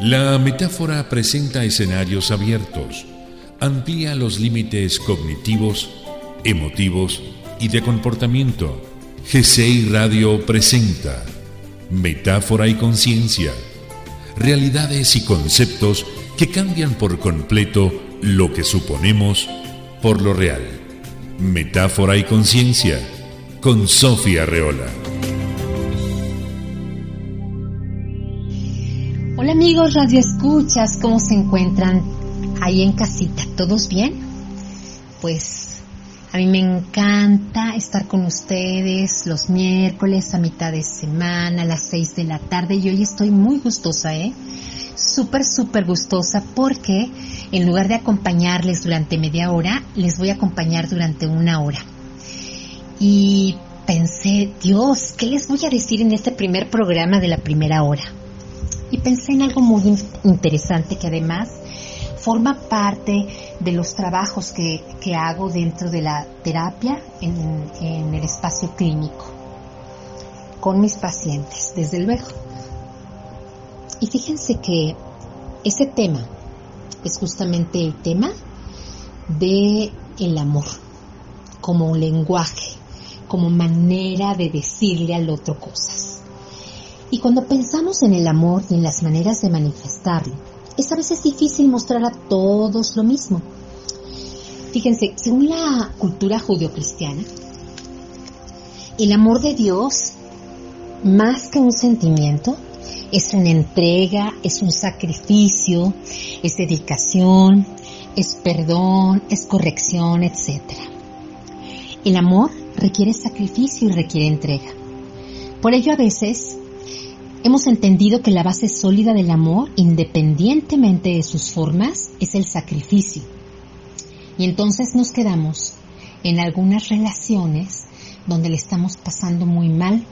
La metáfora presenta escenarios abiertos, amplía los límites cognitivos, emotivos y de comportamiento. GCI Radio presenta Metáfora y Conciencia, realidades y conceptos que cambian por completo lo que suponemos por lo real. Metáfora y Conciencia, con Sofía Reola. Amigos Radio Escuchas, ¿cómo se encuentran ahí en casita? ¿Todos bien? Pues a mí me encanta estar con ustedes los miércoles a mitad de semana, a las 6 de la tarde y hoy estoy muy gustosa, ¿eh? Súper, súper gustosa porque en lugar de acompañarles durante media hora, les voy a acompañar durante una hora. Y pensé, Dios, ¿qué les voy a decir en este primer programa de la primera hora? Y pensé en algo muy interesante que además forma parte de los trabajos que, hago dentro de la terapia en, en el espacio clínico con mis pacientes, desde luego. Y fíjense que ese tema es justamente el tema de el amor como un lenguaje, como manera de decirle al otro cosas. Y cuando pensamos en el amor y en las maneras de manifestarlo, es a veces difícil mostrar a todos lo mismo. Fíjense, según la cultura judio-cristiana, el amor de Dios, más que un sentimiento, es una entrega, es un sacrificio, es dedicación, es perdón, es corrección, etc. El amor requiere sacrificio y requiere entrega. Por ello a veces Hemos entendido que la base sólida del amor, independientemente de sus formas, es el sacrificio. Y entonces nos quedamos en algunas relaciones donde le estamos pasando muy mal,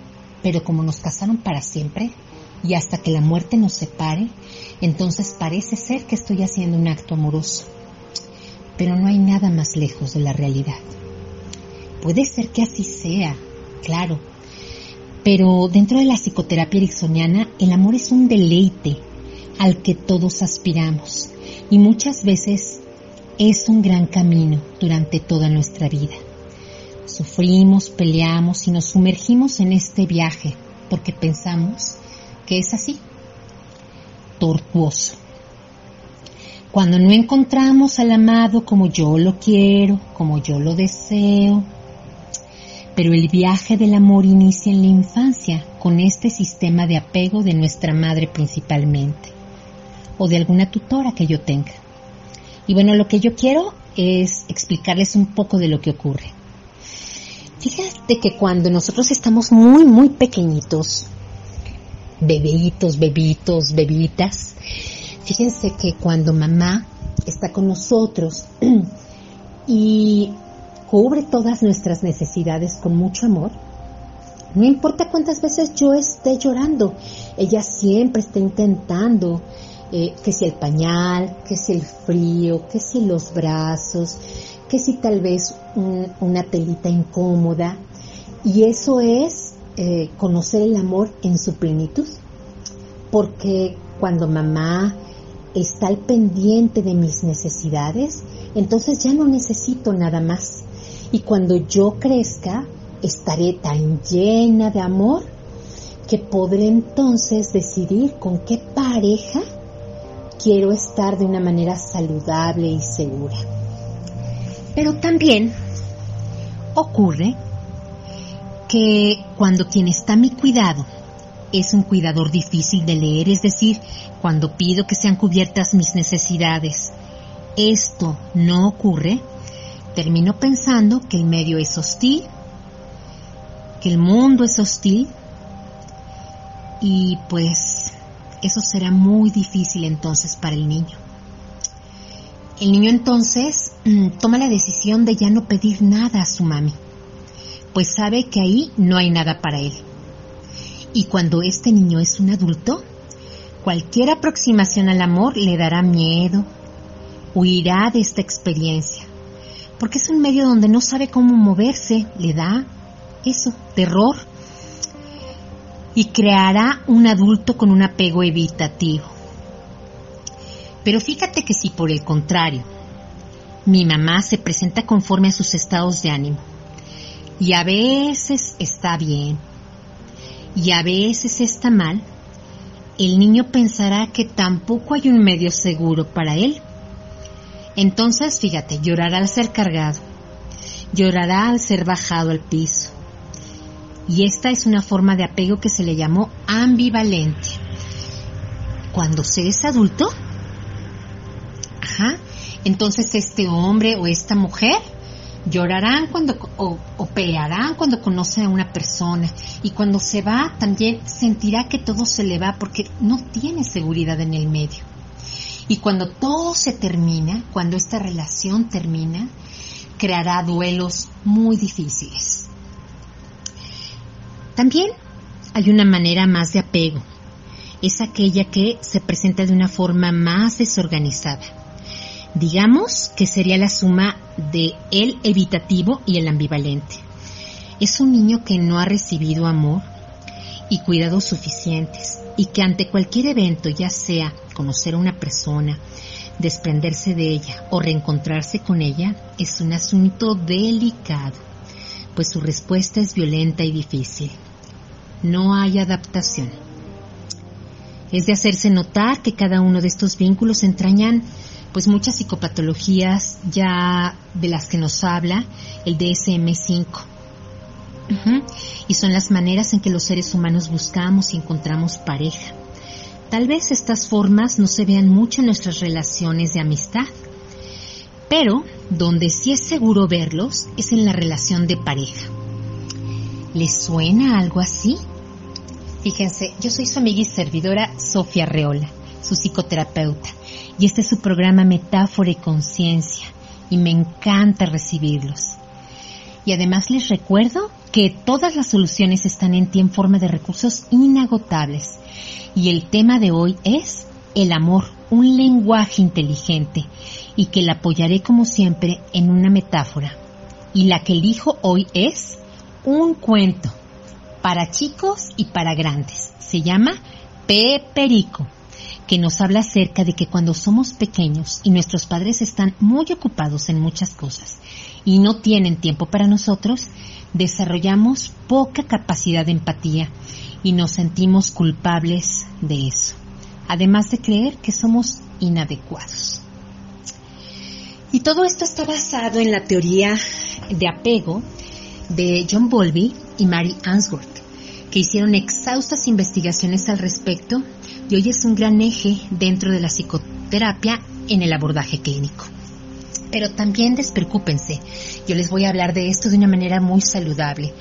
pero como nos casaron para siempre y hasta que la muerte nos separe, entonces parece ser que estoy haciendo un acto amoroso. Pero no hay nada más lejos de la realidad. Puede ser que así sea, claro, pero dentro de la psicoterapia ericksoniana, el amor es un deleite al que todos aspiramos y muchas veces es un gran camino durante toda nuestra vida. Sufrimos, peleamos y nos sumergimos en este viaje porque pensamos que es así, tortuoso. Cuando no encontramos al amado como yo lo quiero, como yo lo deseo, pero el viaje del amor inicia en la infancia con este sistema de apego de nuestra madre principalmente o de alguna tutora que yo tenga. Y bueno, lo que yo quiero es explicarles un poco de lo que ocurre. Fíjate que cuando nosotros estamos muy, muy pequeñitos, bebitos, bebitos, bebitas, fíjense que cuando mamá está con nosotros y cubre todas nuestras necesidades con mucho amor, no importa cuántas veces yo esté llorando, ella siempre está intentando eh, que si el pañal, que si el frío, que si los brazos, que si tal vez una telita incómoda. Y eso es eh, conocer el amor en su plenitud. Porque cuando mamá está al pendiente de mis necesidades, entonces ya no necesito nada más. Y cuando yo crezca, estaré tan llena de amor que podré entonces decidir con qué pareja quiero estar de una manera saludable y segura. Pero también ocurre que cuando quien está a mi cuidado es un cuidador difícil de leer, es decir, cuando pido que sean cubiertas mis necesidades, esto no ocurre, termino pensando que el medio es hostil, que el mundo es hostil y pues eso será muy difícil entonces para el niño. El niño entonces mm, toma la decisión de ya no pedir nada a su mami, pues sabe que ahí no hay nada para él. Y cuando este niño es un adulto, cualquier aproximación al amor le dará miedo, huirá de esta experiencia porque es un medio donde no sabe cómo moverse, le da eso, terror, y creará un adulto con un apego evitativo. Pero fíjate que si por el contrario, mi mamá se presenta conforme a sus estados de ánimo, y a veces está bien, y a veces está mal, el niño pensará que tampoco hay un medio seguro para él. Entonces, fíjate, llorará al ser cargado, llorará al ser bajado al piso. Y esta es una forma de apego que se le llamó ambivalente. Cuando se es adulto, ajá, entonces este hombre o esta mujer llorarán cuando o, o, pelearán cuando conoce a una persona y cuando se va también sentirá que todo se le va porque no tiene seguridad en el medio. Y cuando todo se termina, cuando esta relación termina, creará duelos muy difíciles. También hay una manera más de apego. Es aquella que se presenta de una forma más desorganizada. Digamos que sería la suma de el evitativo y el ambivalente. Es un niño que no ha recibido amor y cuidados suficientes y que ante cualquier evento, ya sea conocer a una persona, desprenderse de ella o reencontrarse con ella, es un asunto delicado, pues su respuesta es violenta y difícil. No hay adaptación. Es de hacerse notar que cada uno de estos vínculos entrañan pues muchas psicopatologías ya de las que nos habla el DSM-5. Y son las maneras en que los seres humanos buscamos y encontramos pareja. Tal vez estas formas no se vean mucho en nuestras relaciones de amistad, pero donde sí es seguro verlos es en la relación de pareja. ¿Les suena algo así? Fíjense, yo soy su amiga y servidora Sofía Reola, su psicoterapeuta y este es su programa Metáfora y Conciencia y me encanta recibirlos. Y además les recuerdo que todas las soluciones están en ti en forma de recursos inagotables y el tema de hoy es el amor, un lenguaje inteligente y que la apoyaré como siempre en una metáfora. Y la que elijo hoy es un cuento para chicos y para grandes. Se llama Peperico que nos habla acerca de que cuando somos pequeños y nuestros padres están muy ocupados en muchas cosas y no tienen tiempo para nosotros, desarrollamos poca capacidad de empatía y nos sentimos culpables de eso, además de creer que somos inadecuados. Y todo esto está basado en la teoría de apego de John Bowlby y Mary Answorth, que hicieron exhaustas investigaciones al respecto y hoy es un gran eje dentro de la psicoterapia en el abordaje clínico. Pero también despreocúpense, yo les voy a hablar de esto de una manera muy saludable.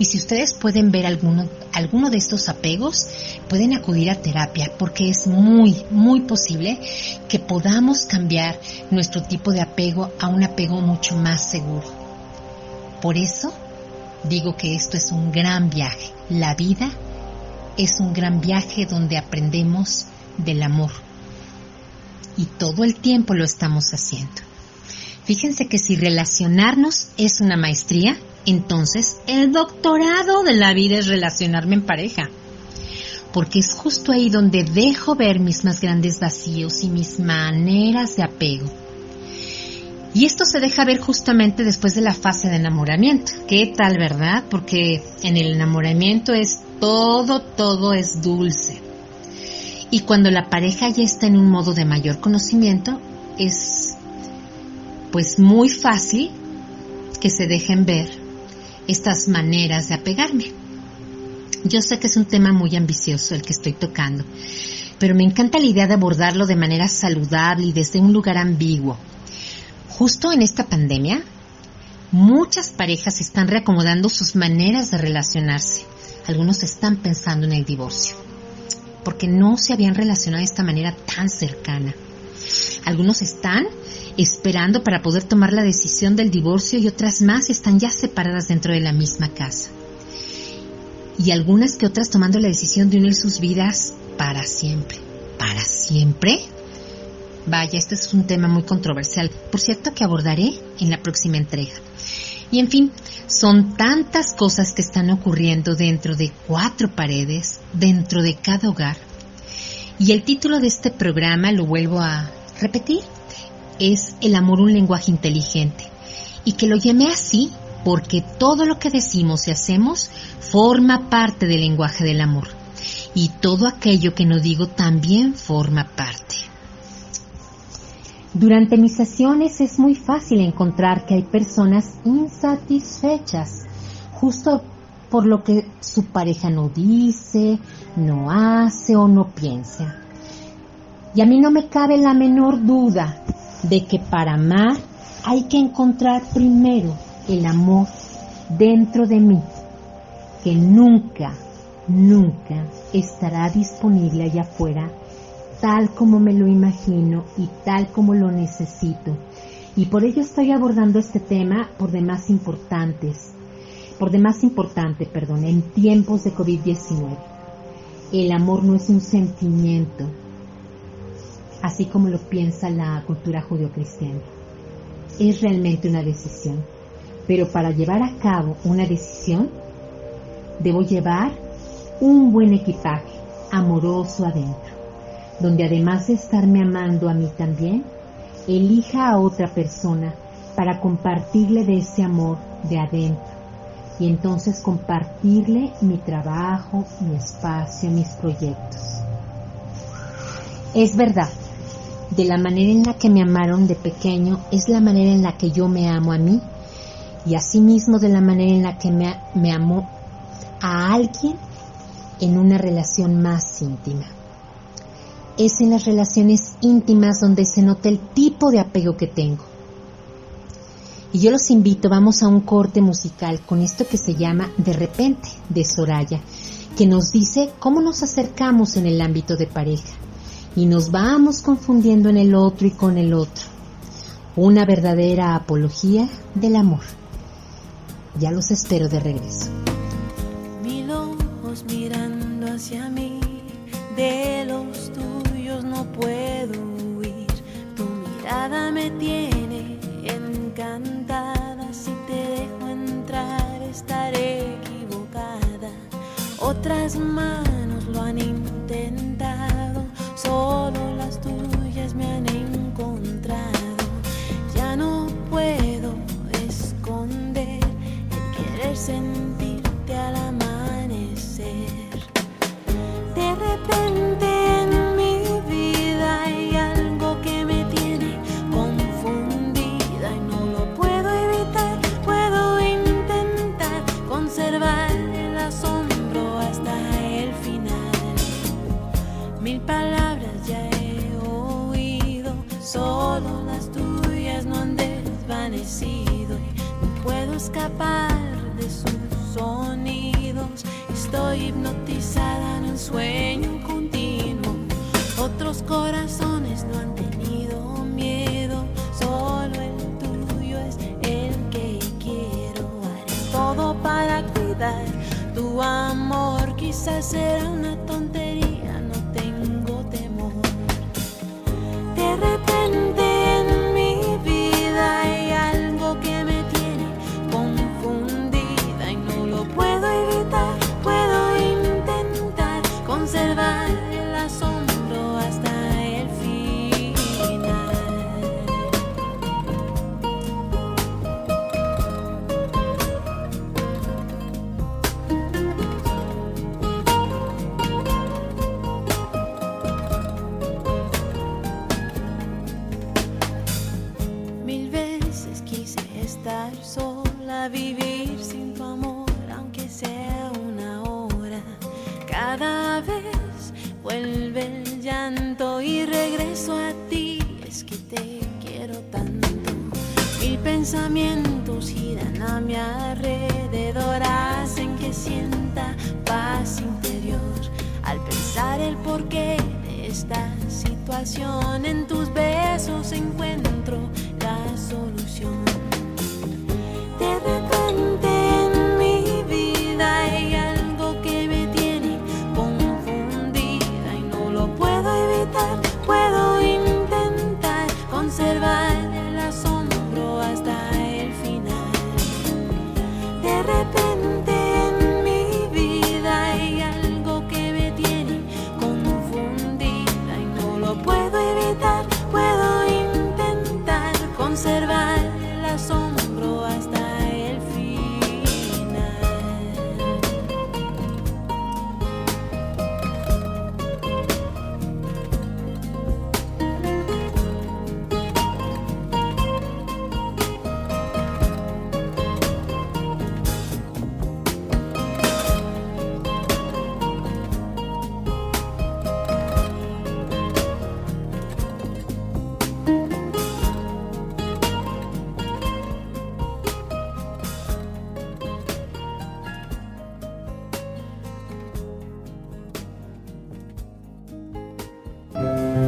Y si ustedes pueden ver alguno, alguno de estos apegos, pueden acudir a terapia porque es muy, muy posible que podamos cambiar nuestro tipo de apego a un apego mucho más seguro. Por eso digo que esto es un gran viaje. La vida es un gran viaje donde aprendemos del amor. Y todo el tiempo lo estamos haciendo. Fíjense que si relacionarnos es una maestría, entonces el doctorado de la vida es relacionarme en pareja. Porque es justo ahí donde dejo ver mis más grandes vacíos y mis maneras de apego. Y esto se deja ver justamente después de la fase de enamoramiento. ¿Qué tal, verdad? Porque en el enamoramiento es todo, todo es dulce. Y cuando la pareja ya está en un modo de mayor conocimiento, es pues muy fácil que se dejen ver estas maneras de apegarme. Yo sé que es un tema muy ambicioso el que estoy tocando, pero me encanta la idea de abordarlo de manera saludable y desde un lugar ambiguo. Justo en esta pandemia, muchas parejas están reacomodando sus maneras de relacionarse algunos están pensando en el divorcio, porque no se habían relacionado de esta manera tan cercana. Algunos están esperando para poder tomar la decisión del divorcio y otras más están ya separadas dentro de la misma casa. Y algunas que otras tomando la decisión de unir sus vidas para siempre. ¿Para siempre? Vaya, este es un tema muy controversial, por cierto que abordaré en la próxima entrega. Y en fin, son tantas cosas que están ocurriendo dentro de cuatro paredes, dentro de cada hogar. Y el título de este programa lo vuelvo a, repetir. Es el amor un lenguaje inteligente. Y que lo llamé así porque todo lo que decimos y hacemos forma parte del lenguaje del amor. Y todo aquello que no digo también forma parte. Durante mis sesiones es muy fácil encontrar que hay personas insatisfechas, justo por lo que su pareja no dice, no hace o no piensa. Y a mí no me cabe la menor duda de que para amar hay que encontrar primero el amor dentro de mí, que nunca, nunca estará disponible allá afuera tal como me lo imagino y tal como lo necesito. Y por ello estoy abordando este tema por demás importantes, por demás importante, perdón, en tiempos de COVID-19. El amor no es un sentimiento, así como lo piensa la cultura judio-cristiana. Es realmente una decisión. Pero para llevar a cabo una decisión, debo llevar un buen equipaje amoroso adentro donde además de estarme amando a mí también, elija a otra persona para compartirle de ese amor de adentro. Y entonces compartirle mi trabajo, mi espacio, mis proyectos. Es verdad, de la manera en la que me amaron de pequeño es la manera en la que yo me amo a mí. Y asimismo de la manera en la que me, me amo a alguien en una relación más íntima es en las relaciones íntimas donde se nota el tipo de apego que tengo. Y yo los invito, vamos a un corte musical con esto que se llama De repente, de Soraya, que nos dice cómo nos acercamos en el ámbito de pareja y nos vamos confundiendo en el otro y con el otro. Una verdadera apología del amor. Ya los espero de regreso. Mil mirando hacia mí, de los puedo huir. Tu mirada me tiene encantada. Si te dejo entrar, estaré equivocada. Otras manos lo han intentado, solo las tuyas me han encontrado. Ya no puedo esconder el querer sentirte escapar de sus sonidos. Estoy hipnotizada en un sueño continuo. Otros corazones no han tenido miedo, solo el tuyo es el que quiero. Haré todo para cuidar tu amor. Quizás será una tontería, pensamientos giran a mi alrededor, hacen que sienta paz interior. Al pensar el porqué de esta situación, en tus besos encuentro la solución.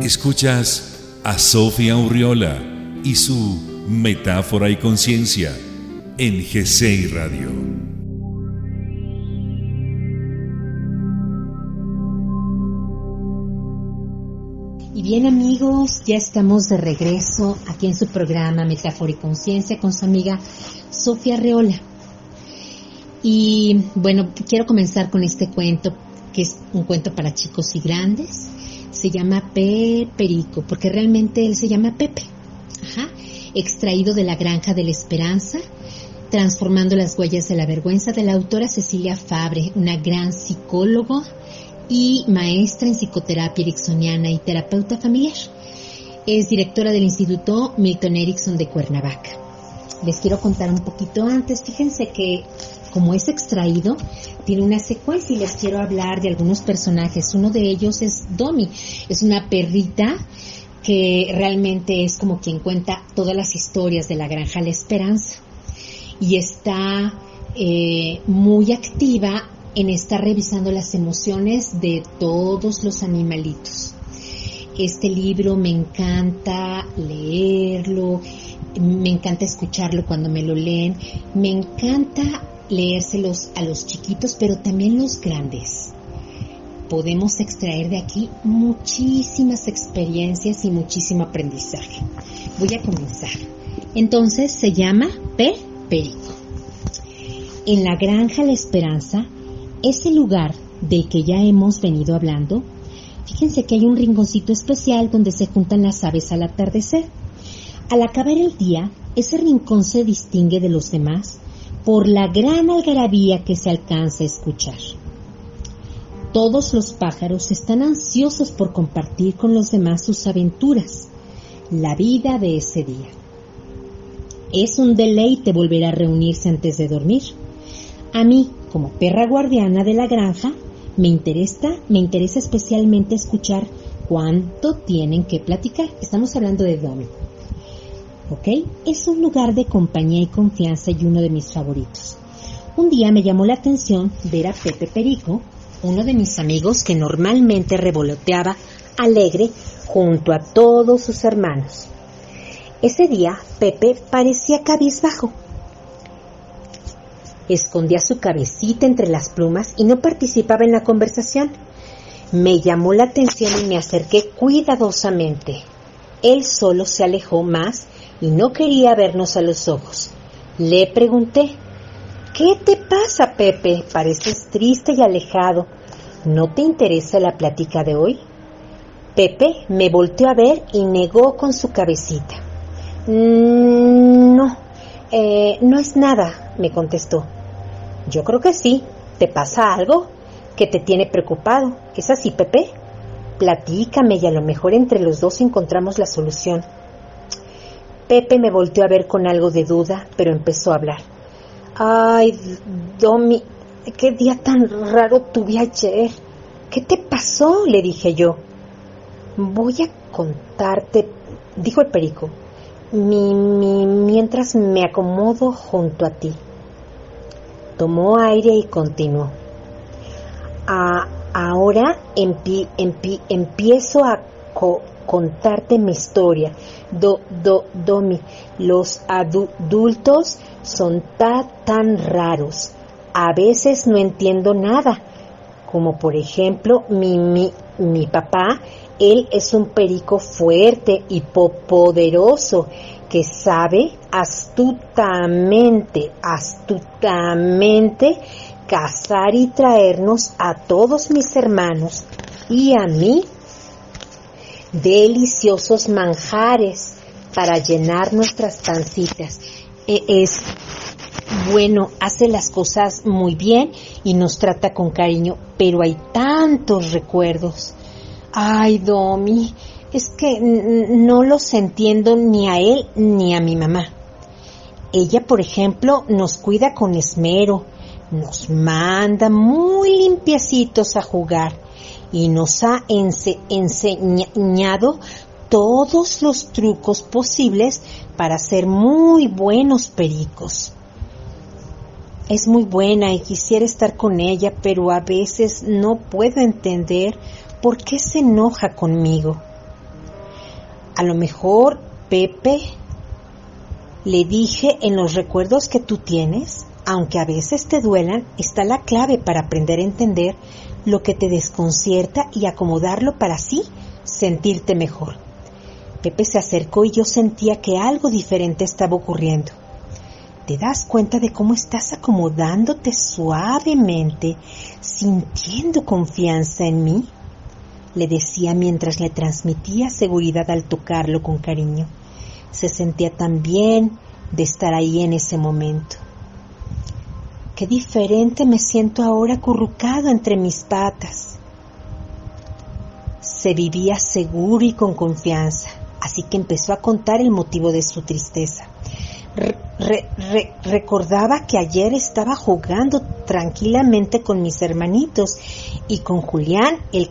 Escuchas a Sofía Urriola y su Metáfora y Conciencia en GCI Radio. Y bien amigos, ya estamos de regreso aquí en su programa Metáfora y Conciencia con su amiga Sofía Reola. Y bueno, quiero comenzar con este cuento, que es un cuento para chicos y grandes. Se llama Pe Perico, porque realmente él se llama Pepe. Ajá. Extraído de la granja de la esperanza, transformando las huellas de la vergüenza de la autora Cecilia Fabre, una gran psicóloga y maestra en psicoterapia ericksoniana y terapeuta familiar. Es directora del Instituto Milton Erickson de Cuernavaca. Les quiero contar un poquito antes. Fíjense que como es extraído, tiene una secuencia y les quiero hablar de algunos personajes. Uno de ellos es Domi, es una perrita que realmente es como quien cuenta todas las historias de la granja La Esperanza y está eh, muy activa en estar revisando las emociones de todos los animalitos. Este libro me encanta leerlo, me encanta escucharlo cuando me lo leen, me encanta leérselos a los chiquitos, pero también los grandes. Podemos extraer de aquí muchísimas experiencias y muchísimo aprendizaje. Voy a comenzar. Entonces se llama P. Perico. En la granja La Esperanza ese lugar del que ya hemos venido hablando, fíjense que hay un rinconcito especial donde se juntan las aves al atardecer. Al acabar el día, ese rincón se distingue de los demás por la gran algarabía que se alcanza a escuchar. Todos los pájaros están ansiosos por compartir con los demás sus aventuras, la vida de ese día. Es un deleite volver a reunirse antes de dormir. A mí, como perra guardiana de la granja, me interesa, me interesa especialmente escuchar cuánto tienen que platicar. Estamos hablando de Domi. ¿Ok? Es un lugar de compañía y confianza y uno de mis favoritos. Un día me llamó la atención ver a Pepe Perico, uno de mis amigos que normalmente revoloteaba alegre junto a todos sus hermanos. Ese día Pepe parecía cabizbajo escondía su cabecita entre las plumas y no participaba en la conversación. Me llamó la atención y me acerqué cuidadosamente. Él solo se alejó más y no quería vernos a los ojos. Le pregunté, ¿Qué te pasa, Pepe? Pareces triste y alejado. ¿No te interesa la plática de hoy? Pepe me volteó a ver y negó con su cabecita. Mm, no, eh, no es nada, me contestó. Yo creo que sí. ¿Te pasa algo que te tiene preocupado? ¿Es así, Pepe? Platícame y a lo mejor entre los dos encontramos la solución. Pepe me volteó a ver con algo de duda, pero empezó a hablar. Ay, Domi, qué día tan raro tuve ayer. ¿Qué te pasó? le dije yo. Voy a contarte, dijo el perico, mi, mi, mientras me acomodo junto a ti. Tomó aire y continuó. ahora empiezo a contarte mi historia. Do, do, domi, los adultos son tan raros. A veces no entiendo nada. Como por ejemplo, mi, mi, mi papá, él es un perico fuerte y poderoso que sabe astutamente, astutamente cazar y traernos a todos mis hermanos y a mí deliciosos manjares para llenar nuestras pancitas. E, es bueno, hace las cosas muy bien y nos trata con cariño, pero hay tantos recuerdos. Ay, Domi, es que no los entiendo ni a él ni a mi mamá. Ella, por ejemplo, nos cuida con esmero, nos manda muy limpiecitos a jugar y nos ha enseñado todos los trucos posibles para ser muy buenos pericos. Es muy buena y quisiera estar con ella, pero a veces no puedo entender por qué se enoja conmigo. A lo mejor, Pepe, le dije, en los recuerdos que tú tienes, aunque a veces te duelan, está la clave para aprender a entender lo que te desconcierta y acomodarlo para así sentirte mejor. Pepe se acercó y yo sentía que algo diferente estaba ocurriendo. ¿Te das cuenta de cómo estás acomodándote suavemente, sintiendo confianza en mí? Le decía mientras le transmitía seguridad al tocarlo con cariño. Se sentía tan bien de estar ahí en ese momento. Qué diferente me siento ahora acurrucado entre mis patas. Se vivía seguro y con confianza, así que empezó a contar el motivo de su tristeza. recordaba que ayer estaba jugando tranquilamente con mis hermanitos y con Julián, el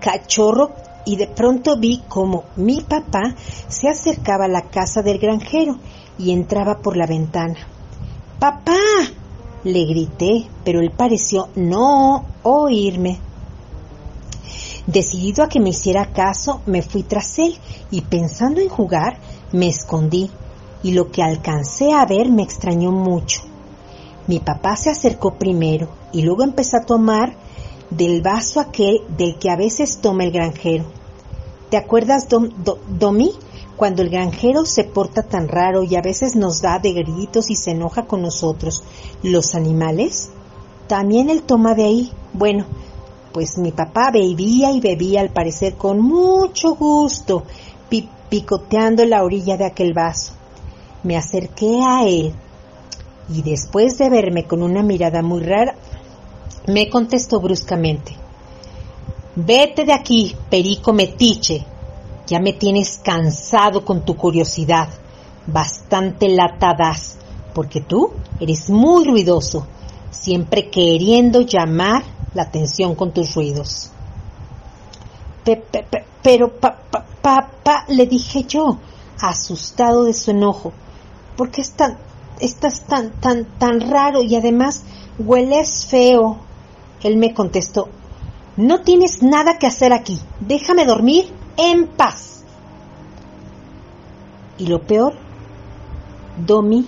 cachorro, y de pronto vi como mi papá se acercaba a la casa del granjero y entraba por la ventana. ¡Papá! Le grité, pero él pareció no oírme. Decidido a que me hiciera caso, me fui tras él y pensando en jugar, me escondí y lo que alcancé a ver me extrañó mucho. Mi papá se acercó primero y luego empezó a tomar del vaso aquel del que a veces toma el granjero. ¿Te acuerdas, Domi? Cuando el granjero se porta tan raro y a veces nos da de gritos y se enoja con nosotros, los animales, también él toma de ahí. Bueno, pues mi papá bebía y bebía al parecer con mucho gusto, picoteando la orilla de aquel vaso. Me acerqué a él y después de verme con una mirada muy rara, me contestó bruscamente. Vete de aquí, perico metiche, ya me tienes cansado con tu curiosidad. Bastante lata das, porque tú eres muy ruidoso, siempre queriendo llamar la atención con tus ruidos. pero papá, pa, le dije yo, asustado de su enojo, ¿por qué estás tan, tan, tan raro y además hueles feo? Él me contestó, no tienes nada que hacer aquí, déjame dormir en paz. Y lo peor, Domi,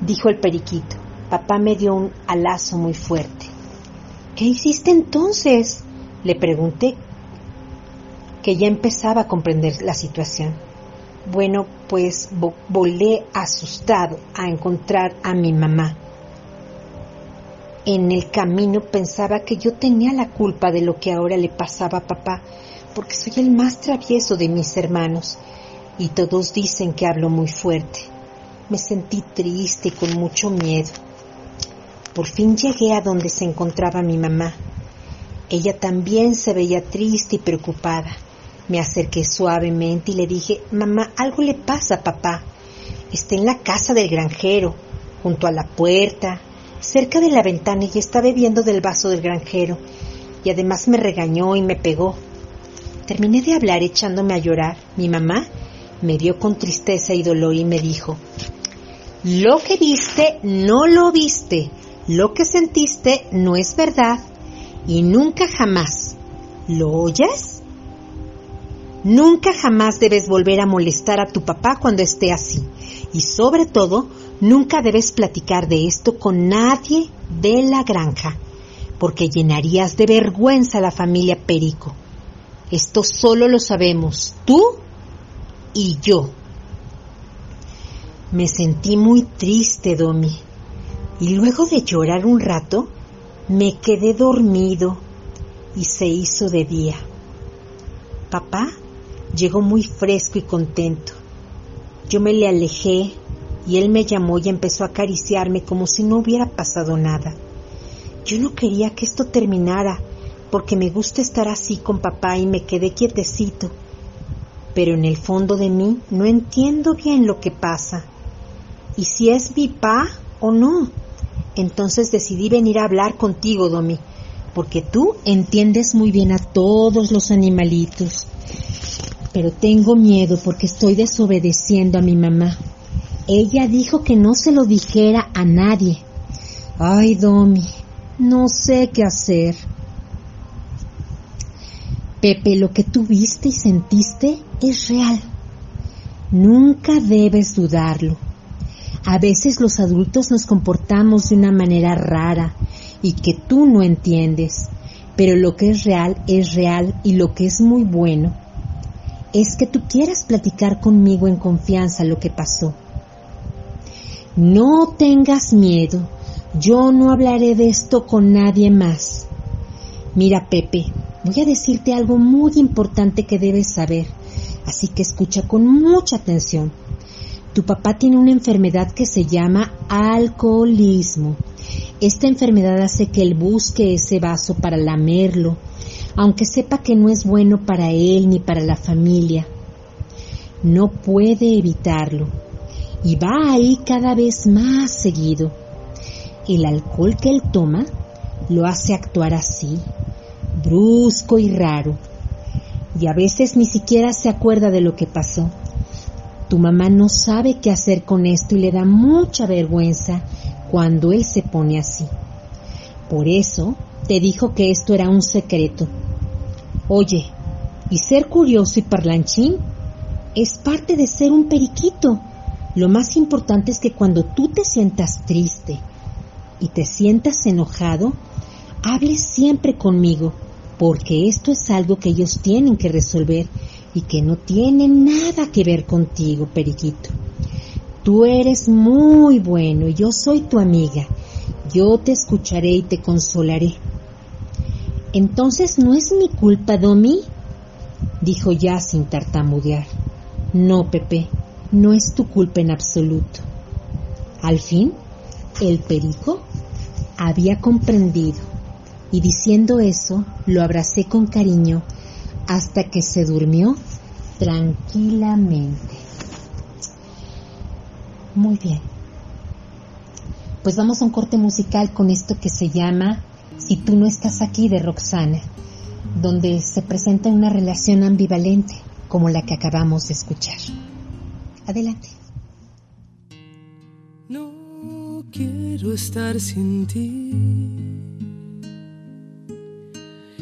dijo el periquito, papá me dio un alazo muy fuerte. ¿Qué hiciste entonces? Le pregunté, que ya empezaba a comprender la situación. Bueno, pues volé asustado a encontrar a mi mamá. En el camino pensaba que yo tenía la culpa de lo que ahora le pasaba a papá, porque soy el más travieso de mis hermanos y todos dicen que hablo muy fuerte. Me sentí triste y con mucho miedo. Por fin llegué a donde se encontraba mi mamá. Ella también se veía triste y preocupada. Me acerqué suavemente y le dije, Mamá, algo le pasa a papá. Está en la casa del granjero, junto a la puerta, cerca de la ventana y está bebiendo del vaso del granjero. Y además me regañó y me pegó. Terminé de hablar echándome a llorar. Mi mamá me vio con tristeza y dolor y me dijo, lo que viste no lo viste, lo que sentiste no es verdad y nunca jamás. ¿Lo oyes? Nunca jamás debes volver a molestar a tu papá cuando esté así y sobre todo nunca debes platicar de esto con nadie de la granja porque llenarías de vergüenza a la familia Perico. Esto solo lo sabemos tú y yo. Me sentí muy triste, Domi, y luego de llorar un rato, me quedé dormido y se hizo de día. Papá llegó muy fresco y contento. Yo me le alejé y él me llamó y empezó a acariciarme como si no hubiera pasado nada. Yo no quería que esto terminara porque me gusta estar así con papá y me quedé quietecito. Pero en el fondo de mí no entiendo bien lo que pasa. ¿Y si es mi pa o no? Entonces decidí venir a hablar contigo, Domi, porque tú entiendes muy bien a todos los animalitos. Pero tengo miedo porque estoy desobedeciendo a mi mamá. Ella dijo que no se lo dijera a nadie. Ay, Domi, no sé qué hacer. Pepe, lo que tú viste y sentiste es real. Nunca debes dudarlo. A veces los adultos nos comportamos de una manera rara y que tú no entiendes, pero lo que es real es real y lo que es muy bueno es que tú quieras platicar conmigo en confianza lo que pasó. No tengas miedo, yo no hablaré de esto con nadie más. Mira, Pepe, voy a decirte algo muy importante que debes saber, así que escucha con mucha atención. Tu papá tiene una enfermedad que se llama alcoholismo. Esta enfermedad hace que él busque ese vaso para lamerlo, aunque sepa que no es bueno para él ni para la familia. No puede evitarlo y va ahí cada vez más seguido. El alcohol que él toma lo hace actuar así, brusco y raro, y a veces ni siquiera se acuerda de lo que pasó. Tu mamá no sabe qué hacer con esto y le da mucha vergüenza cuando él se pone así. Por eso te dijo que esto era un secreto. Oye, y ser curioso y parlanchín es parte de ser un periquito. Lo más importante es que cuando tú te sientas triste y te sientas enojado, hables siempre conmigo, porque esto es algo que ellos tienen que resolver y que no tiene nada que ver contigo, periquito. Tú eres muy bueno y yo soy tu amiga. Yo te escucharé y te consolaré. Entonces no es mi culpa, Domi, dijo ya sin tartamudear. No, Pepe, no es tu culpa en absoluto. Al fin, el perico había comprendido y diciendo eso lo abracé con cariño hasta que se durmió tranquilamente. Muy bien. Pues vamos a un corte musical con esto que se llama Si tú no estás aquí de Roxana, donde se presenta una relación ambivalente como la que acabamos de escuchar. Adelante. No quiero estar sin ti.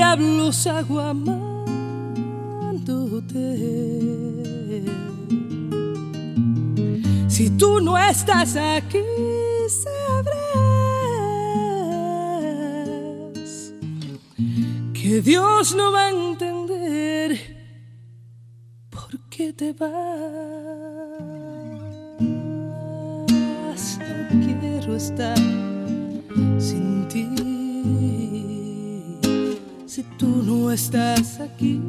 diablos hago amándote. Si tú no estás aquí, sabrás que Dios no va a entender por qué te vas. Estás aquí,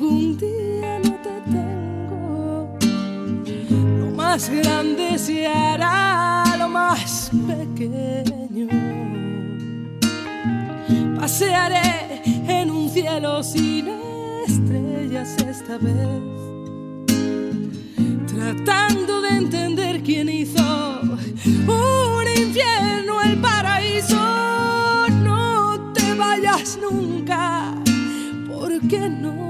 algún día no te tengo. Lo más grande se hará lo más pequeño. Pasearé en un cielo sin estrellas esta vez, tratando de entender quién hizo un infierno, el paraíso. No te vayas nunca, porque no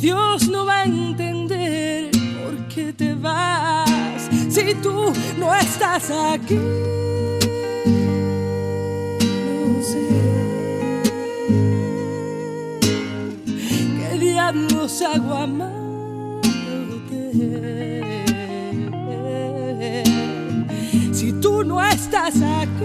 Dios no va a entender por qué te vas si tú no estás aquí. No sé qué diablos hago amándote. Si tú no estás aquí,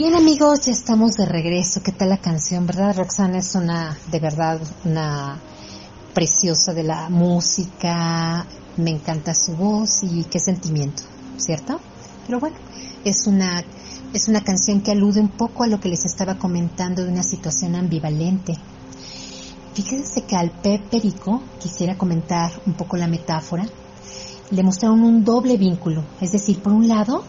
Bien amigos, ya estamos de regreso. ¿Qué tal la canción? ¿Verdad? Roxana es una, de verdad, una preciosa de la música. Me encanta su voz y qué sentimiento, ¿cierto? Pero bueno, es una, es una canción que alude un poco a lo que les estaba comentando de una situación ambivalente. Fíjense que al P. Perico, quisiera comentar un poco la metáfora, le mostraron un doble vínculo. Es decir, por un lado,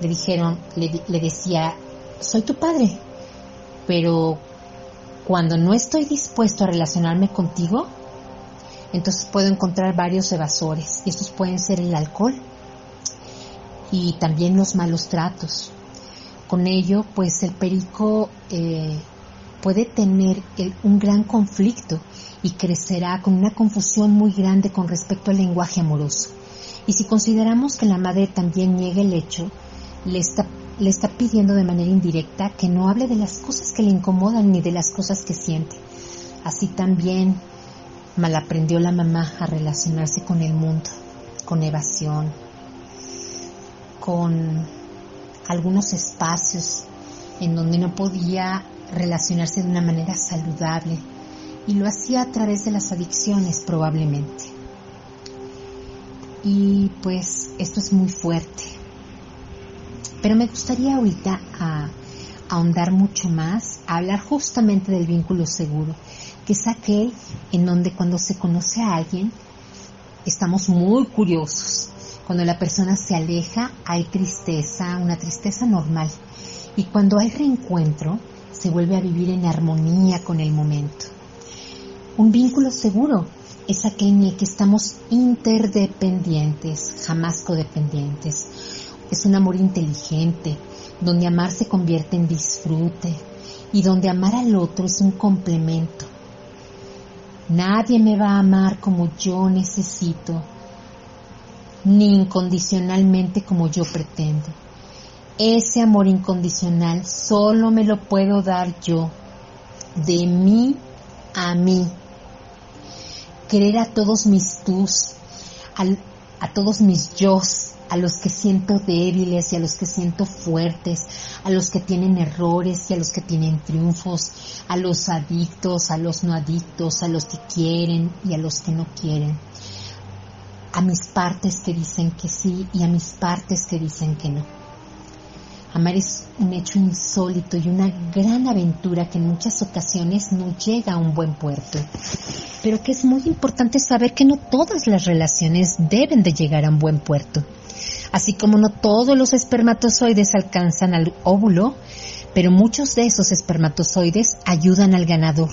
le dijeron, le, le decía, soy tu padre, pero cuando no estoy dispuesto a relacionarme contigo, entonces puedo encontrar varios evasores. Y estos pueden ser el alcohol y también los malos tratos. Con ello, pues el perico eh, puede tener un gran conflicto y crecerá con una confusión muy grande con respecto al lenguaje amoroso. Y si consideramos que la madre también niega el hecho, le está, le está pidiendo de manera indirecta que no hable de las cosas que le incomodan ni de las cosas que siente. Así también malaprendió la mamá a relacionarse con el mundo, con evasión, con algunos espacios en donde no podía relacionarse de una manera saludable y lo hacía a través de las adicciones probablemente. Y pues esto es muy fuerte. Pero me gustaría ahorita a, ahondar mucho más, a hablar justamente del vínculo seguro, que es aquel en donde cuando se conoce a alguien estamos muy curiosos. Cuando la persona se aleja hay tristeza, una tristeza normal. Y cuando hay reencuentro se vuelve a vivir en armonía con el momento. Un vínculo seguro es aquel en el que estamos interdependientes, jamás codependientes. Es un amor inteligente, donde amar se convierte en disfrute y donde amar al otro es un complemento. Nadie me va a amar como yo necesito, ni incondicionalmente como yo pretendo. Ese amor incondicional solo me lo puedo dar yo, de mí a mí. Querer a todos mis tus, a todos mis yos, a los que siento débiles y a los que siento fuertes, a los que tienen errores y a los que tienen triunfos, a los adictos, a los no adictos, a los que quieren y a los que no quieren, a mis partes que dicen que sí y a mis partes que dicen que no. Amar es un hecho insólito y una gran aventura que en muchas ocasiones no llega a un buen puerto. Pero que es muy importante saber que no todas las relaciones deben de llegar a un buen puerto. Así como no todos los espermatozoides alcanzan al óvulo, pero muchos de esos espermatozoides ayudan al ganador.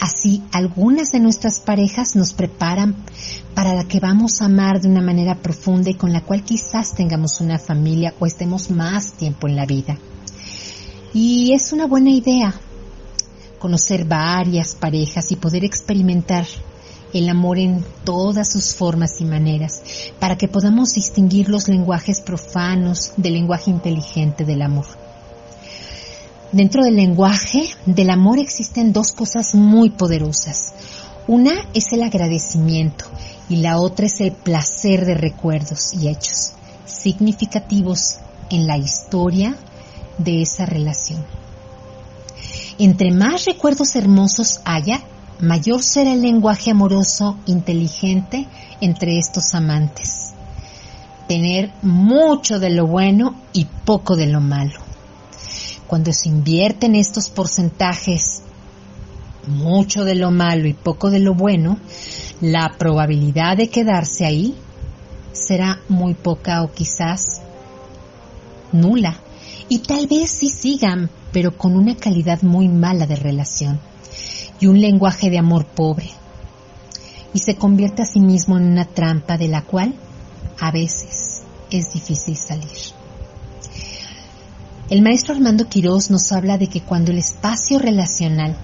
Así, algunas de nuestras parejas nos preparan para la que vamos a amar de una manera profunda y con la cual quizás tengamos una familia o estemos más tiempo en la vida. Y es una buena idea conocer varias parejas y poder experimentar el amor en todas sus formas y maneras, para que podamos distinguir los lenguajes profanos del lenguaje inteligente del amor. Dentro del lenguaje del amor existen dos cosas muy poderosas. Una es el agradecimiento y la otra es el placer de recuerdos y hechos significativos en la historia de esa relación. Entre más recuerdos hermosos haya, mayor será el lenguaje amoroso inteligente entre estos amantes. Tener mucho de lo bueno y poco de lo malo. Cuando se invierten estos porcentajes, mucho de lo malo y poco de lo bueno, la probabilidad de quedarse ahí será muy poca o quizás nula. Y tal vez sí sigan, pero con una calidad muy mala de relación y un lenguaje de amor pobre. Y se convierte a sí mismo en una trampa de la cual a veces es difícil salir. El maestro Armando Quirós nos habla de que cuando el espacio relacional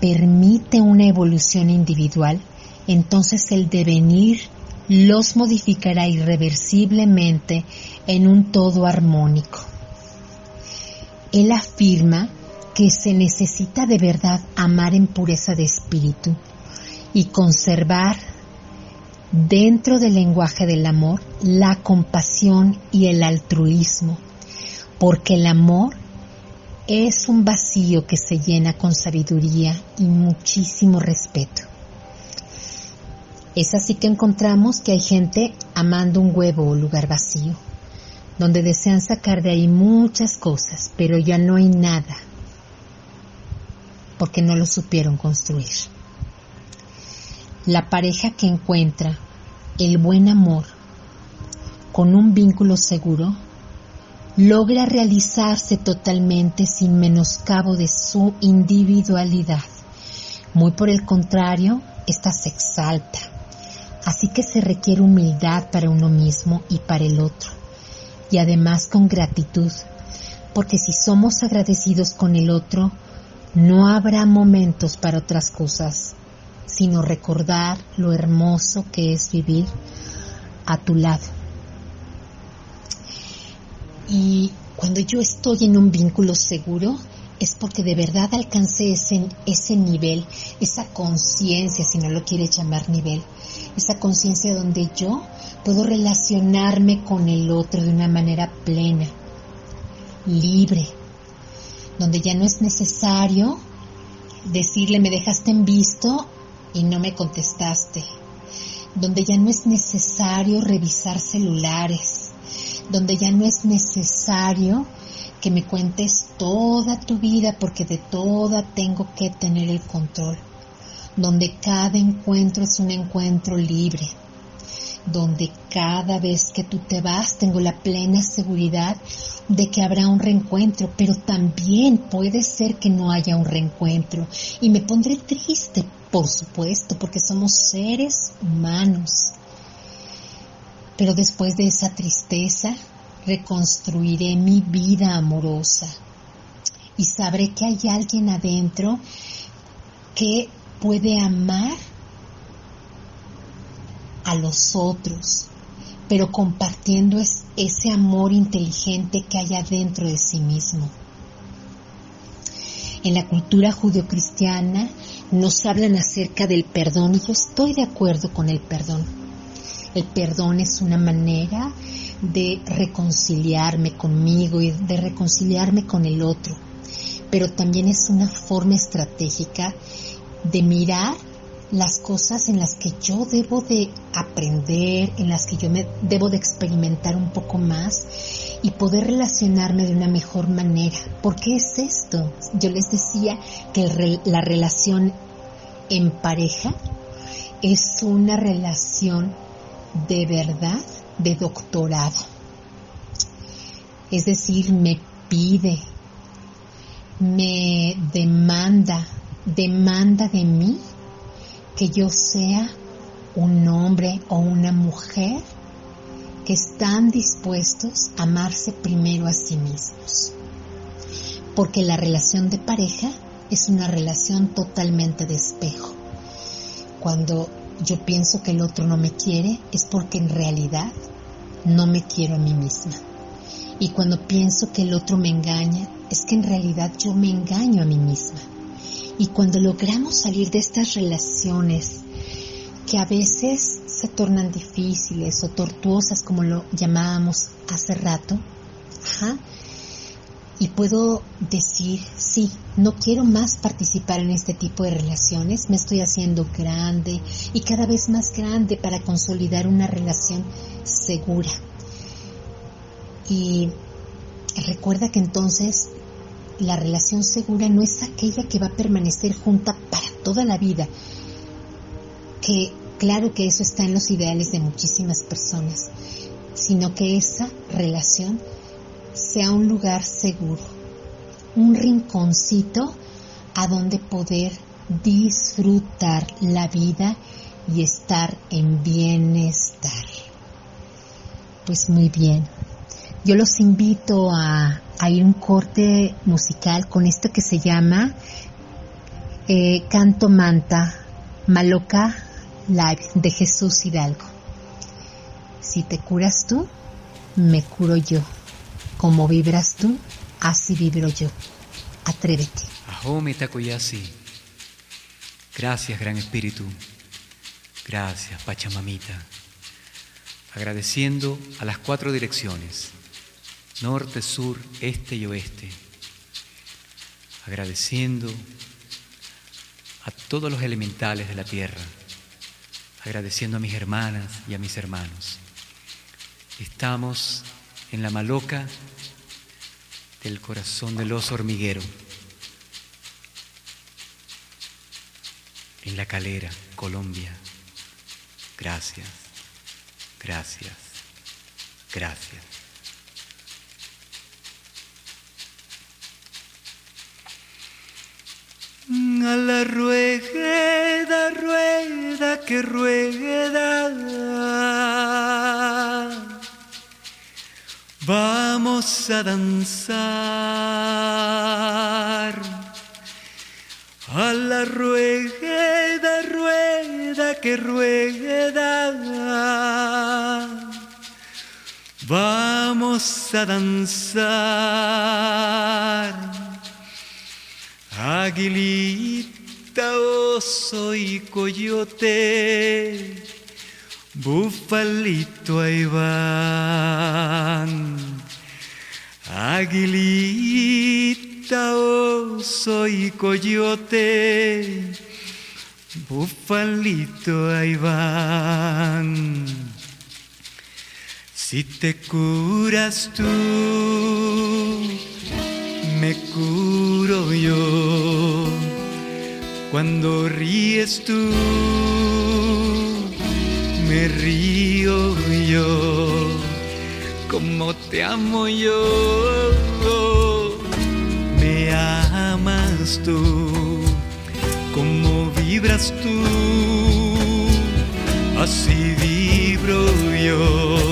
permite una evolución individual, entonces el devenir los modificará irreversiblemente en un todo armónico. Él afirma que se necesita de verdad amar en pureza de espíritu y conservar dentro del lenguaje del amor la compasión y el altruismo, porque el amor es un vacío que se llena con sabiduría y muchísimo respeto. Es así que encontramos que hay gente amando un huevo o lugar vacío, donde desean sacar de ahí muchas cosas, pero ya no hay nada, porque no lo supieron construir. La pareja que encuentra el buen amor con un vínculo seguro logra realizarse totalmente sin menoscabo de su individualidad. Muy por el contrario, ésta se exalta. Así que se requiere humildad para uno mismo y para el otro. Y además con gratitud, porque si somos agradecidos con el otro, no habrá momentos para otras cosas, sino recordar lo hermoso que es vivir a tu lado. Y cuando yo estoy en un vínculo seguro, es porque de verdad alcancé ese, nivel, esa conciencia, si no lo quiere llamar nivel, esa conciencia donde yo puedo relacionarme con el otro de una manera plena, libre, donde ya no es necesario decirle me dejaste en visto y no me contestaste, donde ya no es necesario revisar celulares, donde ya no es necesario que me cuentes toda tu vida porque de toda tengo que tener el control, donde cada encuentro es un encuentro libre, donde cada vez que tú te vas tengo la plena seguridad de que habrá un reencuentro, pero también puede ser que no haya un reencuentro. Y me pondré triste, por supuesto, porque somos seres humanos. Pero después de esa tristeza, reconstruiré mi vida amorosa. Y sabré que hay alguien adentro que puede amar a los otros, pero compartiendo ese amor inteligente que hay adentro de sí mismo. En la cultura judeocristiana nos hablan acerca del perdón y yo estoy de acuerdo con el perdón. El perdón es una manera de reconciliarme conmigo y de reconciliarme con el otro, pero también es una forma estratégica de mirar las cosas en las que yo debo de aprender, en las que yo me debo de experimentar un poco más y poder relacionarme de una mejor manera. ¿Por qué es esto? Yo les decía que la relación en pareja es una relación de verdad de doctorado. Es decir, me pide, me demanda, demanda de mí que yo sea un hombre o una mujer que están dispuestos a amarse primero a sí mismos. Porque la relación de pareja es una relación totalmente de espejo. Cuando yo pienso que el otro no me quiere es porque en realidad no me quiero a mí misma. Y cuando pienso que el otro me engaña es que en realidad yo me engaño a mí misma. Y cuando logramos salir de estas relaciones que a veces se tornan difíciles o tortuosas como lo llamábamos hace rato, y puedo decir, sí, no quiero más participar en este tipo de relaciones, me estoy haciendo grande y cada vez más grande para consolidar una relación segura. Y recuerda que entonces la relación segura no es aquella que va a permanecer junta para toda la vida, que claro que eso está en los ideales de muchísimas personas, sino que esa relación sea un lugar seguro, un rinconcito a donde poder disfrutar la vida y estar en bienestar. Pues muy bien, yo los invito a, ir un corte musical con esto que se llama eh, Canto Manta Maloca Live de Jesús Hidalgo. Si te curas tú, me curo yo. Como vibras tú, así vibro yo. Atrévete. Ahome Takoyasi. Gracias, Gran Espíritu. Gracias, Pachamamita. Agradeciendo a las cuatro direcciones, norte, sur, este y oeste. Agradeciendo a todos los elementales de la tierra. Agradeciendo a mis hermanas y a mis hermanos. Estamos en la maloca del corazón del oso hormiguero, en la calera, Colombia. Gracias, gracias, gracias. A la rueda, rueda que rueda. Vamos a danzar. A la rueda, rueda que rueda. Vamos a danzar, aguilita, oso y coyote. Bufalito ahí van, aguilita, oso y coyote, bufalito ahí van. Si te curas tú, me curo yo. Cuando ríes tú, me río yo, como te amo yo, me amas tú, como vibras tú, así vibro yo.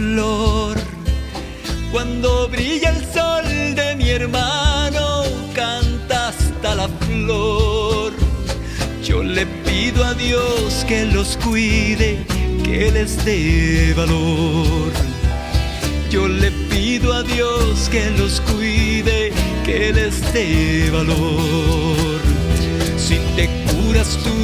Flor. Cuando brilla el sol de mi hermano, canta hasta la flor. Yo le pido a Dios que los cuide, que les dé valor. Yo le pido a Dios que los cuide, que les dé valor. Si te curas tú,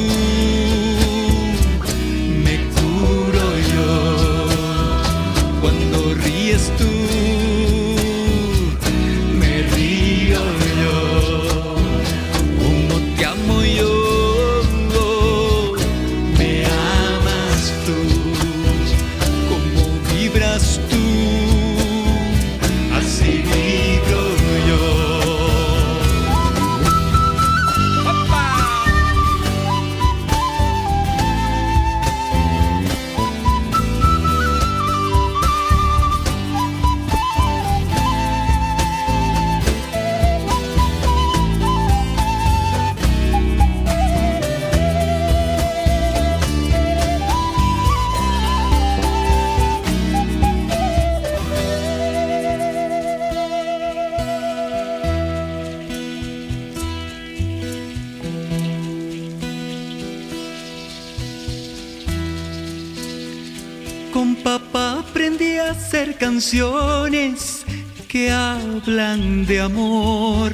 de amor.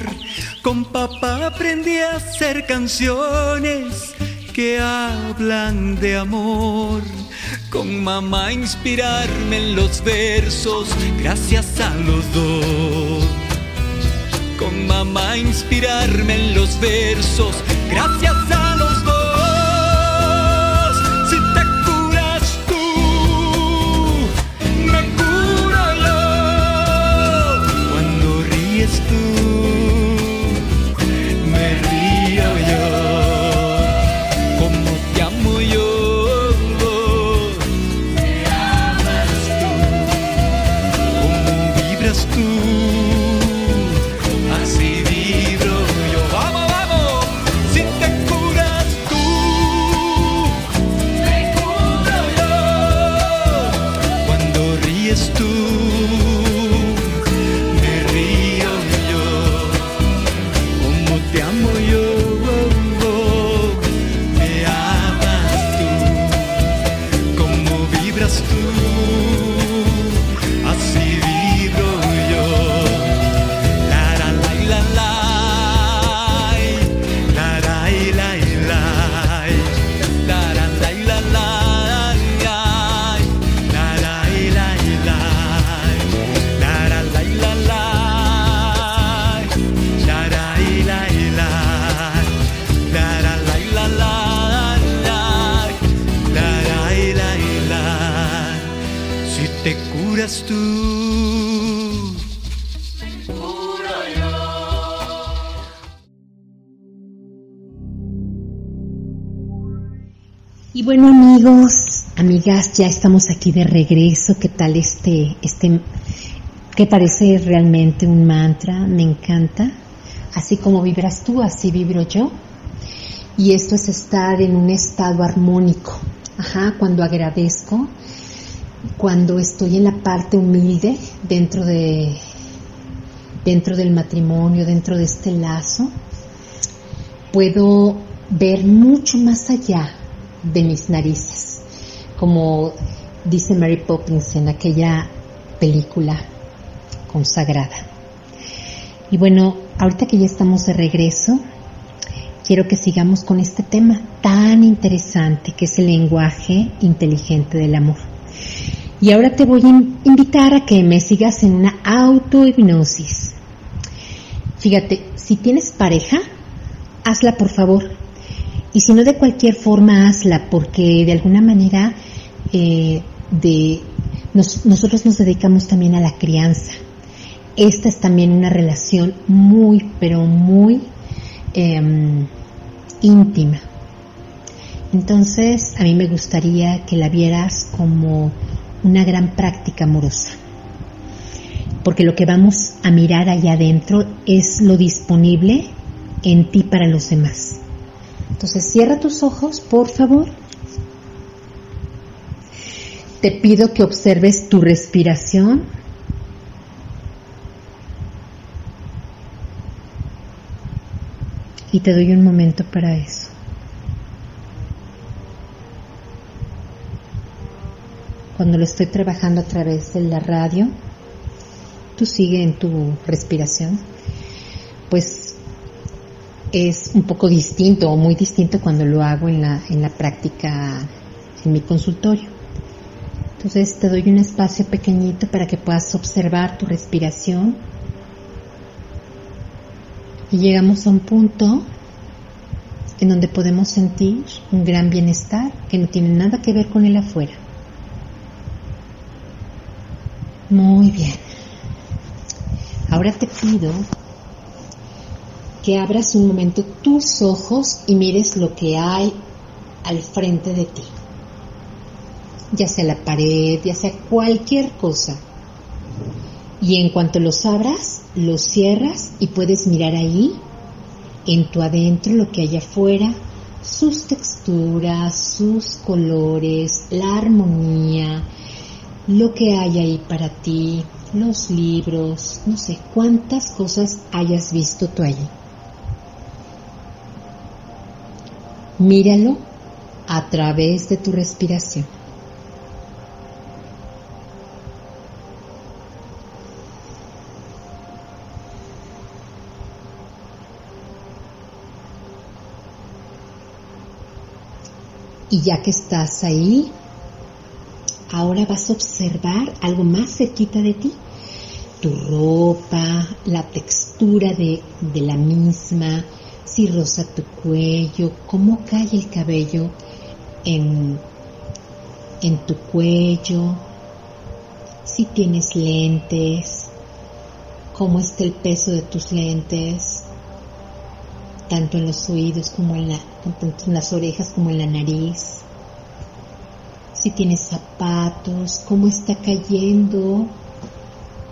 Con papá aprendí a hacer canciones que hablan de amor. Con mamá inspirarme en los versos, gracias a los dos. Con mamá inspirarme en los versos, gracias ya estamos aquí de regreso. ¿Qué tal este, este, que parece realmente un mantra? Me encanta. Así como vibras tú, así vibro yo. Y esto es estar en un estado armónico. Ajá, cuando agradezco, cuando estoy en la parte humilde dentro de, dentro del matrimonio, dentro de este lazo, puedo ver mucho más allá de mis narices, como dice Mary Poppins en aquella película consagrada. Y bueno, ahorita que ya estamos de regreso, quiero que sigamos con este tema tan interesante que es el lenguaje inteligente del amor. Y ahora te voy a invitar a que me sigas en una autohipnosis. Fíjate, si tienes pareja, hazla por favor. Y si no de cualquier forma, hazla, porque de alguna manera eh, de, nos- nosotros nos dedicamos también a la crianza. Esta es también una relación muy, pero muy em, íntima. Entonces, a mí me gustaría que la vieras como una gran práctica amorosa. Porque lo que vamos a mirar allá adentro es lo disponible en ti para los demás. Entonces, cierra tus ojos, por favor. Te pido que observes tu respiración. Y te doy un momento para eso. Cuando lo estoy trabajando a través de la radio, tú sigue en tu respiración, pues es un poco distinto o muy distinto cuando lo hago en la, en la práctica en mi consultorio. Entonces te doy un espacio pequeñito para que puedas observar tu respiración y llegamos a un punto en donde podemos sentir un gran bienestar que no tiene nada que ver con el afuera. Muy bien. Ahora te pido que abras un momento tus ojos y mires lo que hay al frente de ti. Ya sea la pared, ya sea cualquier cosa. Y en cuanto los abras, los cierras y puedes mirar ahí, en tu adentro, lo que hay afuera, sus texturas, sus colores, la armonía, lo que hay ahí para ti, los libros, no sé cuántas cosas hayas visto tú allí. Míralo a través de tu respiración. Y ya que estás ahí, ahora vas a observar algo más cerquita de ti. Tu ropa, la textura de, de la misma, si rosa tu cuello, cómo cae el cabello en, en tu cuello, si tienes lentes, cómo está el peso de tus lentes, tanto en los oídos como en, la, tanto en las orejas como en la nariz. Si tienes zapatos, cómo está cayendo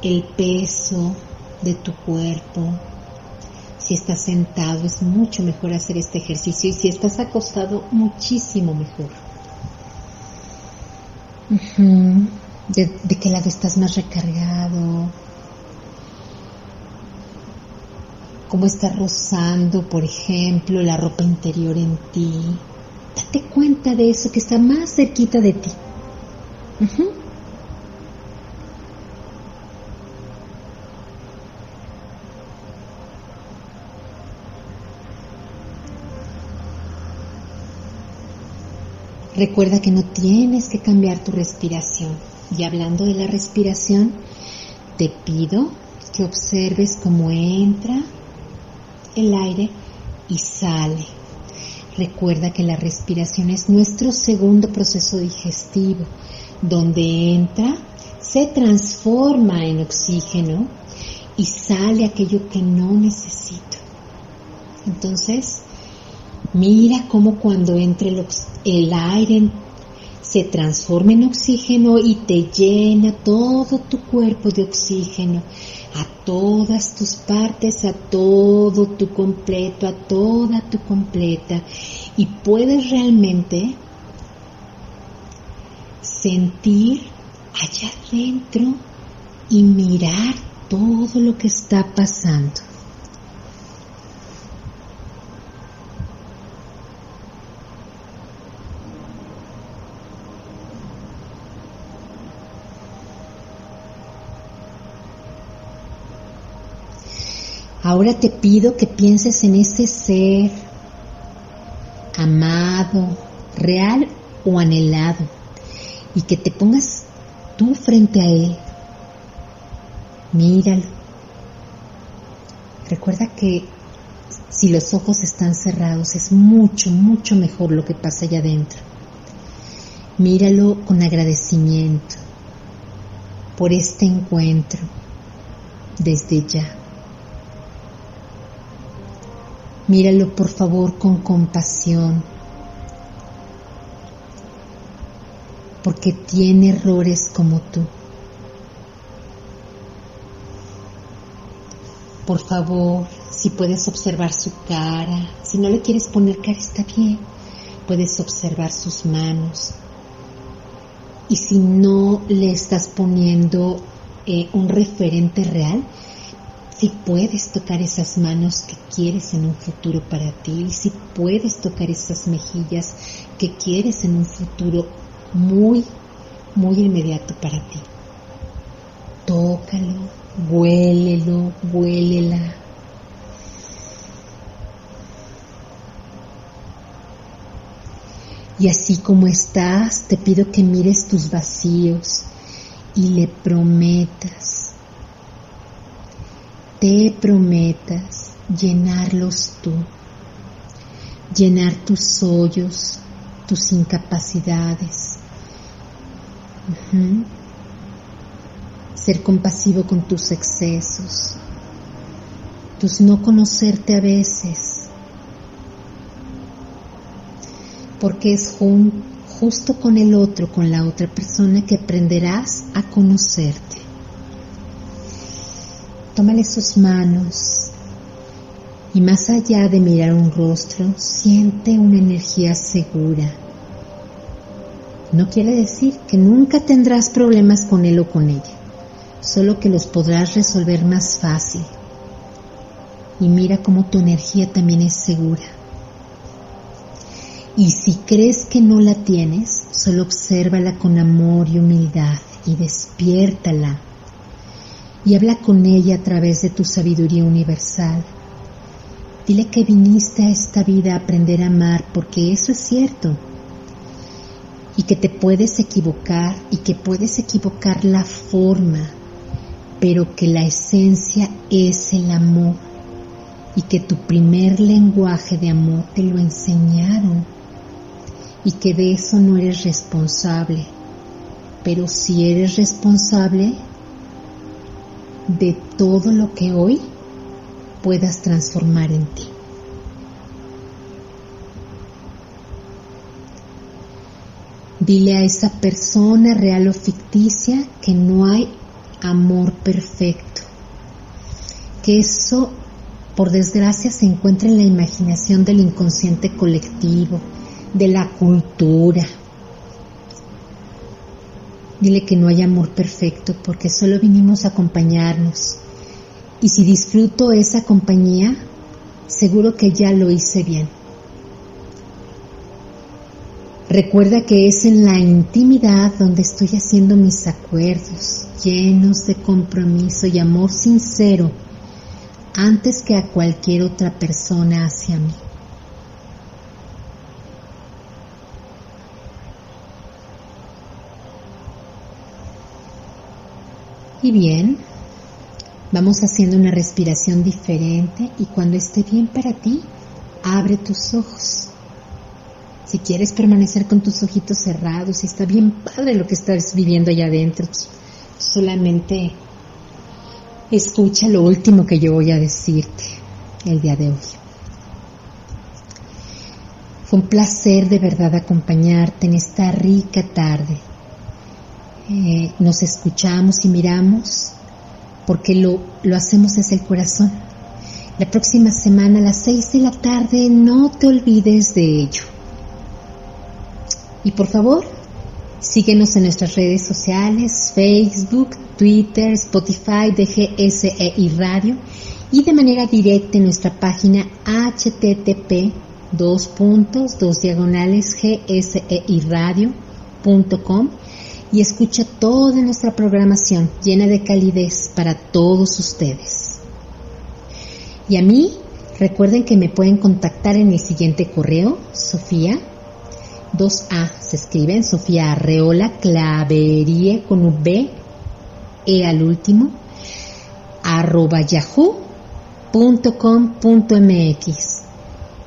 el peso de tu cuerpo. Si estás sentado es mucho mejor hacer este ejercicio y si estás acostado muchísimo mejor. de, de qué lado estás más recargado, cómo está rozando, por ejemplo, la ropa interior en ti. Date cuenta de eso que está más cerquita de ti. Recuerda que no tienes que cambiar tu respiración. Y hablando de la respiración, te pido que observes cómo entra el aire y sale. Recuerda que la respiración es nuestro segundo proceso digestivo, donde entra, se transforma en oxígeno y sale aquello que no necesito. Entonces, mira cómo cuando entra el, el aire se transforma en oxígeno y te llena todo tu cuerpo de oxígeno a todas tus partes, a todo tu completo, a toda tu completa. Y puedes realmente sentir allá adentro y mirar todo lo que está pasando. Ahora te pido que pienses en ese ser amado, real o anhelado y que te pongas tú frente a él. Míralo. Recuerda que si los ojos están cerrados es mucho, mucho mejor lo que pasa allá adentro. Míralo con agradecimiento por este encuentro desde ya. Míralo por favor con compasión, porque tiene errores como tú. Por favor, si puedes observar su cara, si no le quieres poner cara está bien, puedes observar sus manos. Y si no le estás poniendo eh, un referente real, si puedes tocar esas manos que quieres en un futuro para ti, si puedes tocar esas mejillas que quieres en un futuro muy, muy inmediato para ti. Tócalo, huélelo, huélela. Y así como estás, te pido que mires tus vacíos y le prometas te prometas llenarlos tú, llenar tus hoyos, tus incapacidades, ser compasivo con tus excesos, tus no conocerte a veces, porque es justo con el otro, con la otra persona que aprenderás a conocerte. Tómale sus manos y más allá de mirar un rostro, siente una energía segura. No quiere decir que nunca tendrás problemas con él o con ella, solo que los podrás resolver más fácil. Y mira cómo tu energía también es segura. Y si crees que no la tienes, solo obsérvala con amor y humildad y despiértala y habla con ella a través de tu sabiduría universal. Dile que viniste a esta vida a aprender a amar porque eso es cierto. y que te puedes equivocar y que puedes equivocar la forma, pero que la esencia es el amor y que tu primer lenguaje de amor te lo enseñaron y que de eso no eres responsable, pero si eres responsable de todo lo que hoy puedas transformar en ti. Dile a esa persona real o ficticia que no hay amor perfecto, que eso por desgracia se encuentra en la imaginación del inconsciente colectivo, de la cultura. Dile que no hay amor perfecto porque solo vinimos a acompañarnos. Y si disfruto esa compañía, seguro que ya lo hice bien. Recuerda que es en la intimidad donde estoy haciendo mis acuerdos, llenos de compromiso y amor sincero, antes que a cualquier otra persona hacia mí. Y bien, vamos haciendo una respiración diferente y cuando esté bien para ti, abre tus ojos. Si quieres permanecer con tus ojitos cerrados, está bien padre lo que estás viviendo allá adentro, solamente escucha lo último que yo voy a decirte el día de hoy. Fue un placer de verdad acompañarte en esta rica tarde eh, nos escuchamos y miramos porque lo, lo hacemos desde el corazón. La próxima semana a las 6 de la tarde no te olvides de ello. Y por favor, síguenos en nuestras redes sociales, Facebook, Twitter, Spotify, DGSEI Radio y de manera directa en nuestra página http dos puntos, dos diagonales gseiradio.com y escucha toda nuestra programación llena de calidez para todos ustedes. Y a mí, recuerden que me pueden contactar en el siguiente correo, Sofía, 2A, se escriben Sofía Arreola Claverie con V, E al último, arroba yahoo.com.mx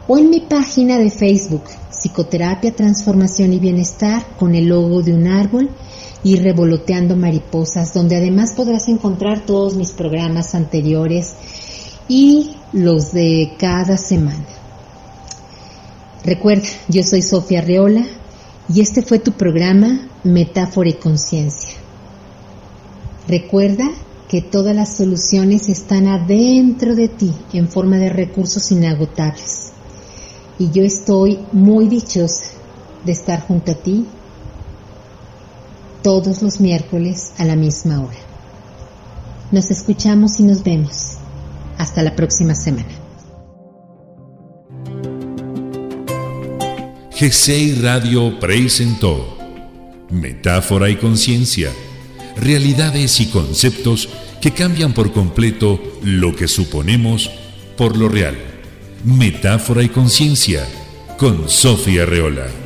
o en mi página de Facebook, Psicoterapia, Transformación y Bienestar, con el logo de un árbol y Revoloteando Mariposas, donde además podrás encontrar todos mis programas anteriores y los de cada semana. Recuerda, yo soy Sofía Reola y este fue tu programa Metáfora y Conciencia. Recuerda que todas las soluciones están adentro de ti en forma de recursos inagotables. Y yo estoy muy dichosa de estar junto a ti todos los miércoles a la misma hora. Nos escuchamos y nos vemos. Hasta la próxima semana. GCI Radio presentó Metáfora y Conciencia, realidades y conceptos que cambian por completo lo que suponemos por lo real. Metáfora y Conciencia con Sofía Reola.